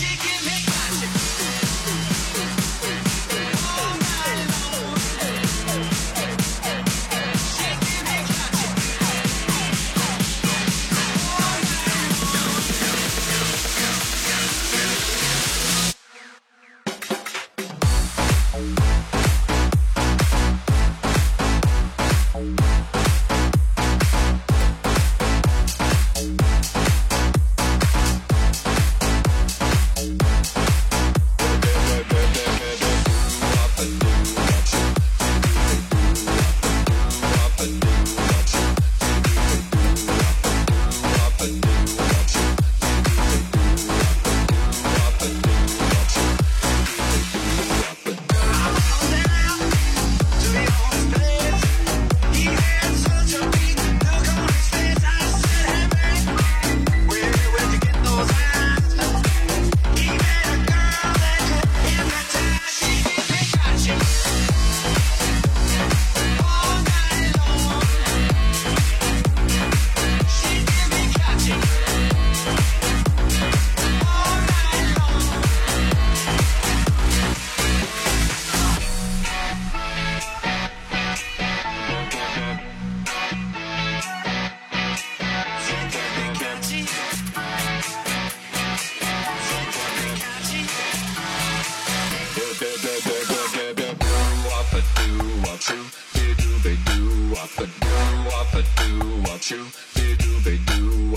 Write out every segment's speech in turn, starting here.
you,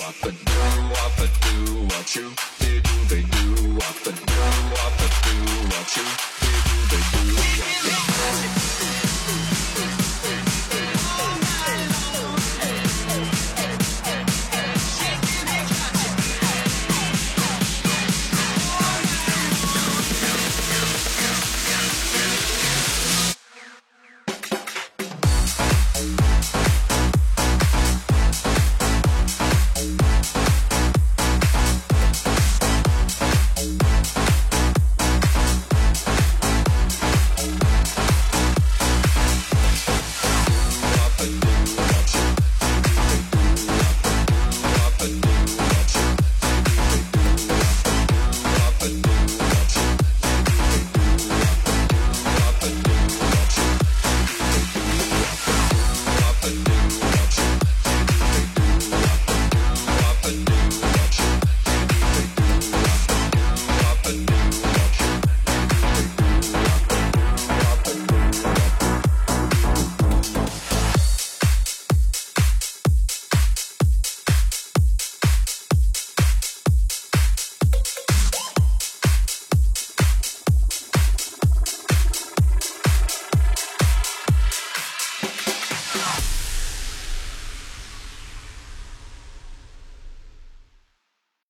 what the do, what the do, what you, do, they do, what the do, what the do, what you.